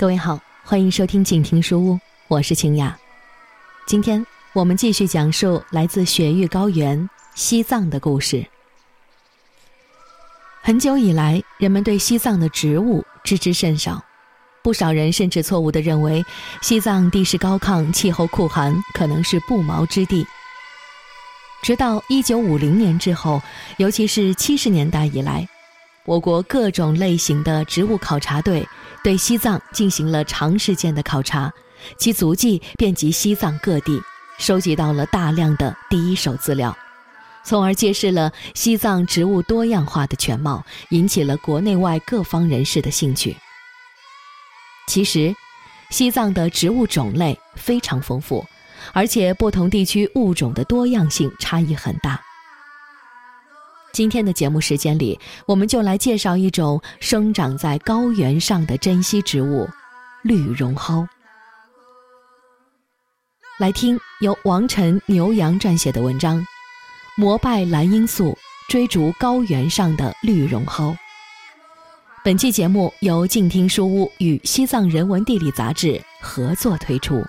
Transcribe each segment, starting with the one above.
各位好，欢迎收听静听书屋，我是清雅。今天我们继续讲述来自雪域高原西藏的故事。很久以来，人们对西藏的植物知之甚少，不少人甚至错误地认为西藏地势高亢、气候酷寒，可能是不毛之地。直到一九五零年之后，尤其是七十年代以来，我国各种类型的植物考察队对西藏进行了长时间的考察，其足迹遍及西藏各地，收集到了大量的第一手资料，从而揭示了西藏植物多样化的全貌，引起了国内外各方人士的兴趣。其实，西藏的植物种类非常丰富。而且不同地区物种的多样性差异很大。今天的节目时间里，我们就来介绍一种生长在高原上的珍稀植物——绿绒蒿。来听由王晨、牛羊撰写的文章《膜拜蓝罂粟，追逐高原上的绿绒蒿》。本期节目由静听书屋与《西藏人文地理》杂志合作推出。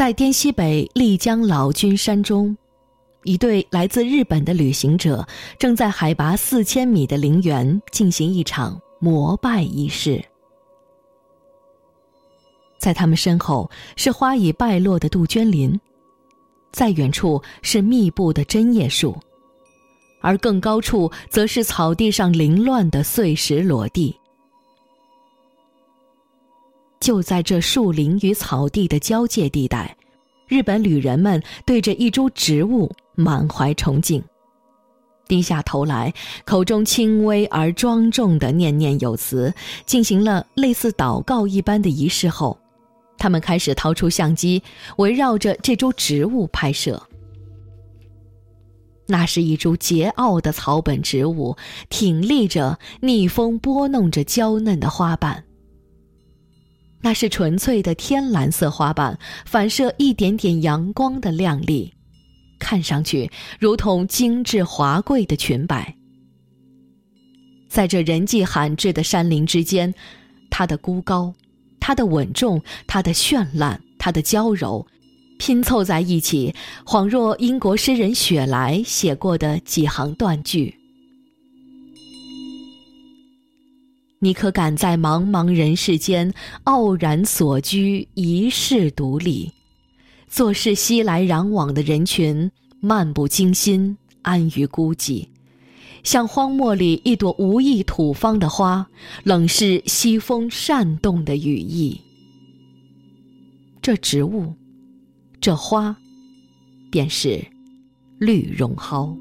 在滇西北丽江老君山中，一对来自日本的旅行者正在海拔四千米的陵园进行一场膜拜仪式。在他们身后是花已败落的杜鹃林，在远处是密布的针叶树，而更高处则是草地上凌乱的碎石裸地。就在这树林与草地的交界地带，日本旅人们对着一株植物满怀崇敬，低下头来，口中轻微而庄重的念念有词，进行了类似祷告一般的仪式后，他们开始掏出相机，围绕着这株植物拍摄。那是一株桀骜的草本植物，挺立着，逆风拨弄着娇嫩的花瓣。那是纯粹的天蓝色花瓣，反射一点点阳光的亮丽，看上去如同精致华贵的裙摆。在这人迹罕至的山林之间，它的孤高，它的稳重，它的绚烂，它的娇柔，拼凑在一起，恍若英国诗人雪莱写过的几行断句。你可敢在茫茫人世间傲然所居一世独立，做事熙来攘往的人群漫不经心安于孤寂，像荒漠里一朵无意土方的花，冷视西风扇动的羽翼。这植物，这花，便是绿绒蒿。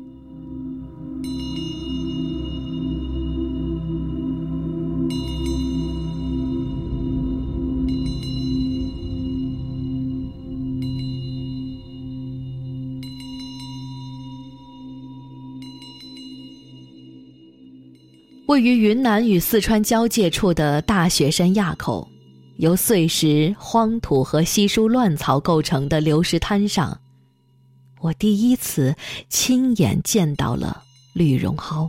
位于云南与四川交界处的大雪山垭口，由碎石、荒土和稀疏乱草构成的流石滩上，我第一次亲眼见到了绿绒蒿。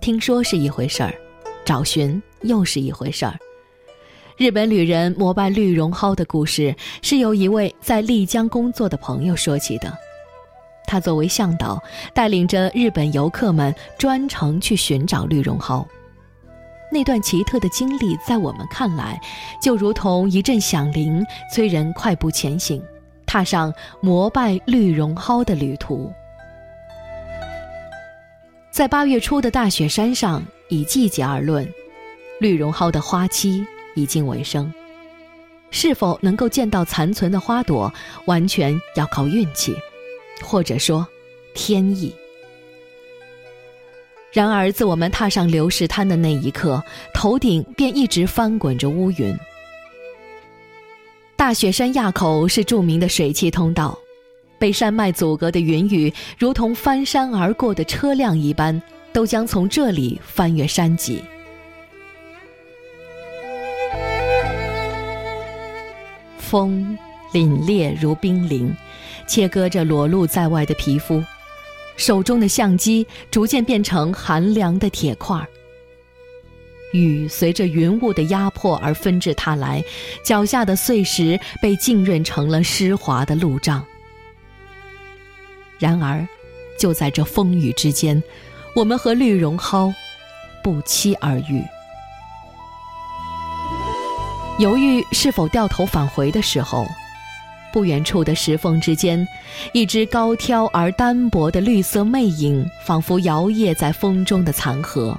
听说是一回事儿，找寻又是一回事儿。日本旅人膜拜绿绒蒿的故事是由一位在丽江工作的朋友说起的。他作为向导，带领着日本游客们专程去寻找绿绒蒿。那段奇特的经历，在我们看来，就如同一阵响铃，催人快步前行，踏上膜拜绿绒蒿的旅途。在八月初的大雪山上，以季节而论，绿绒蒿的花期。已经尾声，是否能够见到残存的花朵，完全要靠运气，或者说，天意。然而，自我们踏上流石滩的那一刻，头顶便一直翻滚着乌云。大雪山垭口是著名的水汽通道，被山脉阻隔的云雨，如同翻山而过的车辆一般，都将从这里翻越山脊。风凛冽如冰凌，切割着裸露在外的皮肤。手中的相机逐渐变成寒凉的铁块，雨随着云雾的压迫而纷至沓来，脚下的碎石被浸润成了湿滑的路障。然而，就在这风雨之间，我们和绿绒蒿不期而遇。犹豫是否掉头返回的时候。不远处的石缝之间，一只高挑而单薄的绿色魅影，仿佛摇曳在风中的残荷。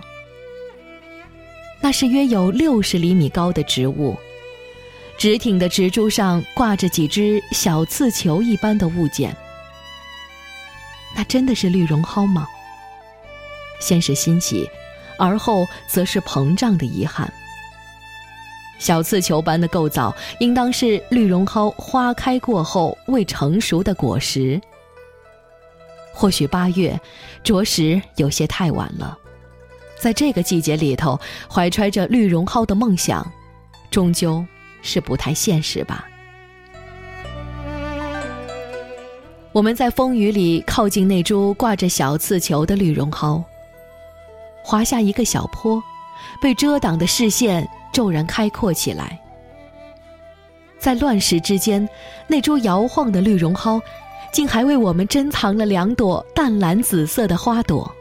那是约有六十厘米高的植物，直挺的植株上挂着几只小刺球一般的物件。那真的是绿绒蒿吗？先是欣喜，而后则是膨胀的遗憾。小刺球般的构造，应当是绿绒蒿花开过后未成熟的果实。或许八月，着实有些太晚了。在这个季节里头，怀揣着绿绒蒿的梦想，终究是不太现实吧。我们在风雨里靠近那株挂着小刺球的绿绒蒿，滑下一个小坡，被遮挡的视线。骤然开阔起来，在乱石之间，那株摇晃的绿绒蒿，竟还为我们珍藏了两朵淡蓝紫色的花朵。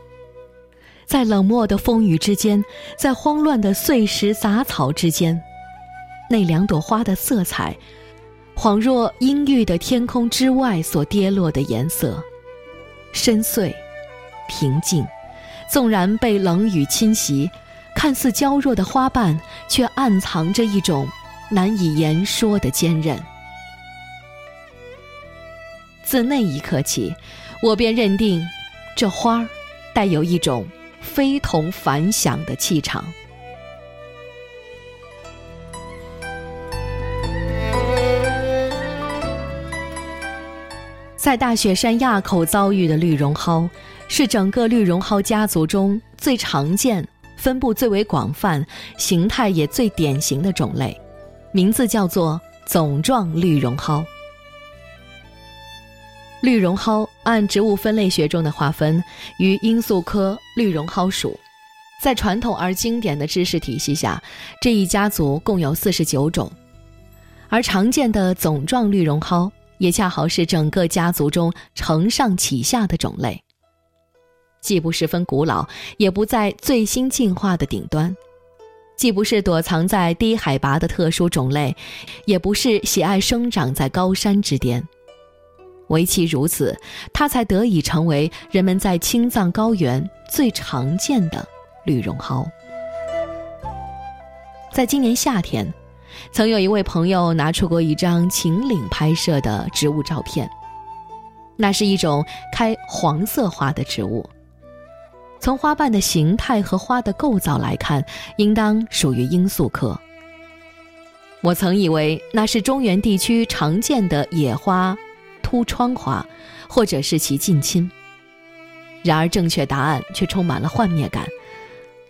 在冷漠的风雨之间，在慌乱的碎石杂草之间，那两朵花的色彩，恍若阴郁的天空之外所跌落的颜色，深邃、平静，纵然被冷雨侵袭。看似娇弱的花瓣，却暗藏着一种难以言说的坚韧。自那一刻起，我便认定，这花儿带有一种非同凡响的气场。在大雪山垭口遭遇的绿绒蒿，是整个绿绒蒿家族中最常见。分布最为广泛、形态也最典型的种类，名字叫做总状绿绒蒿。绿绒蒿按植物分类学中的划分，与罂粟科绿绒蒿属。在传统而经典的知识体系下，这一家族共有四十九种，而常见的总状绿绒蒿也恰好是整个家族中承上启下的种类。既不十分古老，也不在最新进化的顶端；既不是躲藏在低海拔的特殊种类，也不是喜爱生长在高山之巅。唯其如此，它才得以成为人们在青藏高原最常见的绿绒蒿。在今年夏天，曾有一位朋友拿出过一张秦岭拍摄的植物照片，那是一种开黄色花的植物。从花瓣的形态和花的构造来看，应当属于罂粟科。我曾以为那是中原地区常见的野花凸窗花，或者是其近亲。然而，正确答案却充满了幻灭感，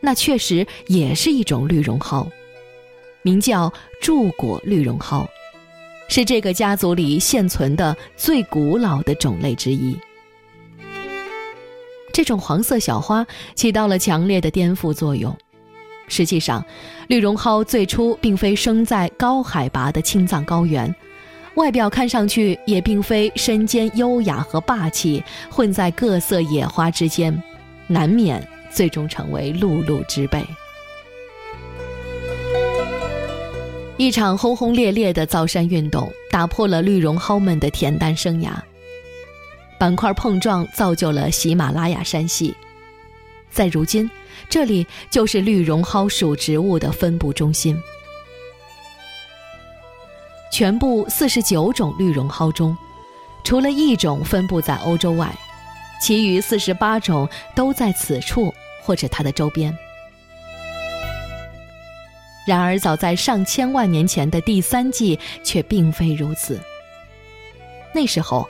那确实也是一种绿绒蒿，名叫柱果绿绒蒿，是这个家族里现存的最古老的种类之一。这种黄色小花起到了强烈的颠覆作用。实际上，绿绒蒿最初并非生在高海拔的青藏高原，外表看上去也并非身兼优雅和霸气，混在各色野花之间，难免最终成为碌碌之辈。一场轰轰烈烈的造山运动打破了绿绒蒿们的恬淡生涯。板块碰撞造就了喜马拉雅山系，在如今，这里就是绿绒蒿属植物的分布中心。全部四十九种绿绒蒿中，除了一种分布在欧洲外，其余四十八种都在此处或者它的周边。然而，早在上千万年前的第三纪却并非如此。那时候，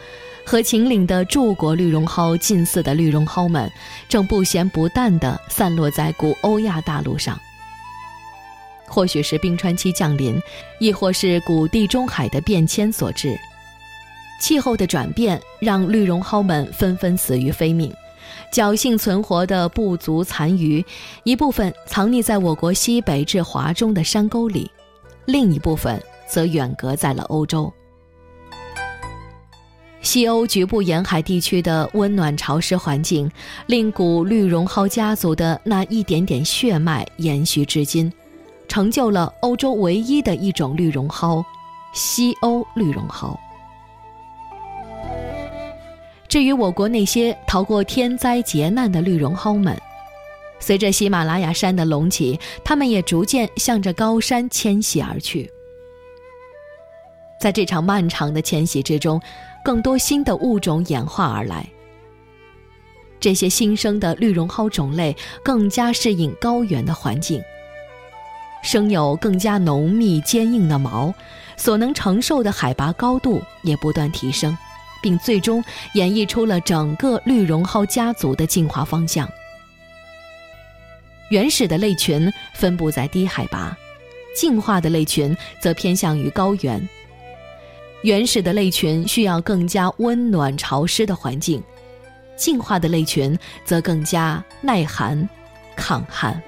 和秦岭的柱国绿绒蒿近似的绿绒蒿们，正不咸不淡地散落在古欧亚大陆上。或许是冰川期降临，亦或是古地中海的变迁所致，气候的转变让绿绒蒿们纷纷死于非命。侥幸存活的部族残余，一部分藏匿在我国西北至华中的山沟里，另一部分则远隔在了欧洲。西欧局部沿海地区的温暖潮湿环境，令古绿绒蒿家族的那一点点血脉延续至今，成就了欧洲唯一的一种绿绒蒿——西欧绿绒蒿。至于我国那些逃过天灾劫难的绿绒蒿们，随着喜马拉雅山的隆起，它们也逐渐向着高山迁徙而去。在这场漫长的迁徙之中，更多新的物种演化而来。这些新生的绿绒蒿种类更加适应高原的环境，生有更加浓密坚硬的毛，所能承受的海拔高度也不断提升。并最终演绎出了整个绿绒蒿家族的进化方向。原始的类群分布在低海拔，进化的类群则偏向于高原。原始的类群需要更加温暖潮湿的环境，进化的类群则更加耐寒、抗寒。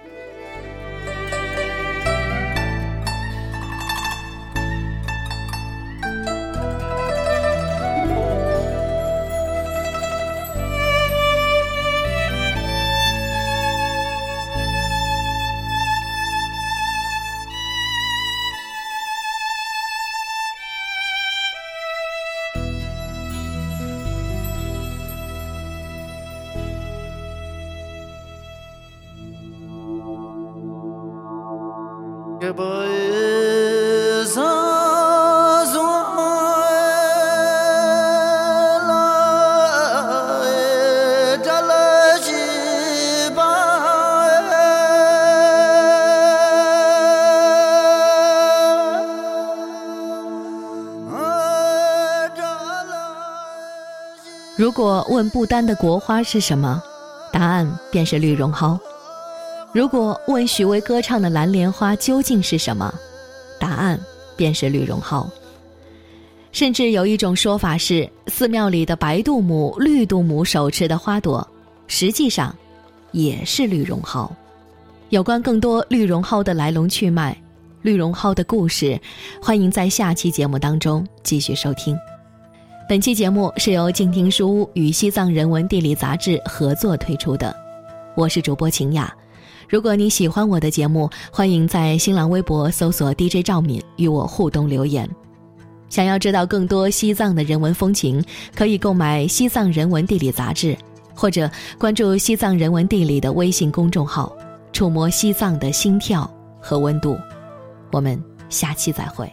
如果问不丹的国花是什么，答案便是绿绒蒿；如果问许巍歌唱的蓝莲花究竟是什么，答案便是绿绒蒿。甚至有一种说法是，寺庙里的白度母、绿度母手持的花朵，实际上也是绿绒蒿。有关更多绿绒蒿的来龙去脉、绿绒蒿的故事，欢迎在下期节目当中继续收听。本期节目是由静听书屋与西藏人文地理杂志合作推出的，我是主播晴雅。如果你喜欢我的节目，欢迎在新浪微博搜索 DJ 赵敏与我互动留言。想要知道更多西藏的人文风情，可以购买《西藏人文地理》杂志，或者关注《西藏人文地理》的微信公众号，触摸西藏的心跳和温度。我们下期再会。